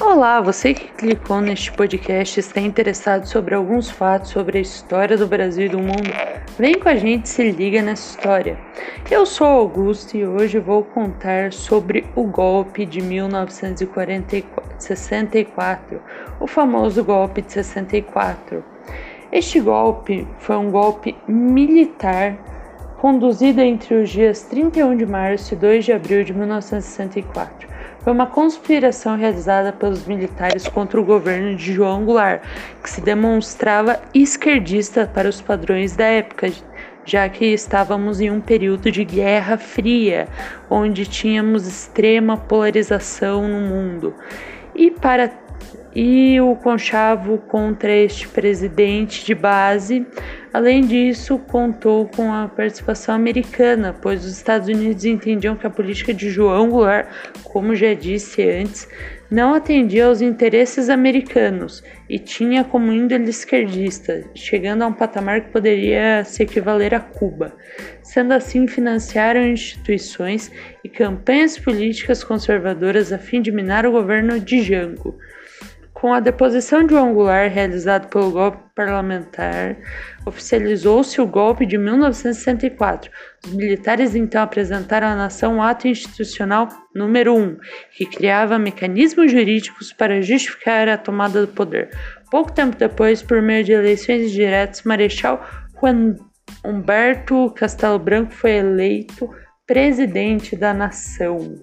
Olá, você que clicou neste podcast está interessado sobre alguns fatos sobre a história do Brasil e do mundo? Vem com a gente, se liga nessa história. Eu sou Augusto e hoje vou contar sobre o golpe de 1964, o famoso golpe de 64. Este golpe foi um golpe militar conduzido entre os dias 31 de março e 2 de abril de 1964 foi uma conspiração realizada pelos militares contra o governo de João Goulart, que se demonstrava esquerdista para os padrões da época, já que estávamos em um período de Guerra Fria, onde tínhamos extrema polarização no mundo. E para e o conchavo contra este presidente de base. Além disso, contou com a participação americana, pois os Estados Unidos entendiam que a política de João Goulart, como já disse antes, não atendia aos interesses americanos e tinha como índole esquerdista, chegando a um patamar que poderia se equivaler a Cuba. Sendo assim, financiaram instituições e campanhas políticas conservadoras a fim de minar o governo de Jango. Com a deposição de João Goulart realizado pelo golpe parlamentar, oficializou-se o golpe de 1964. Os militares então apresentaram à nação o ato institucional número 1, que criava mecanismos jurídicos para justificar a tomada do poder. Pouco tempo depois, por meio de eleições diretas, Marechal Juan Humberto Castelo Branco foi eleito presidente da nação.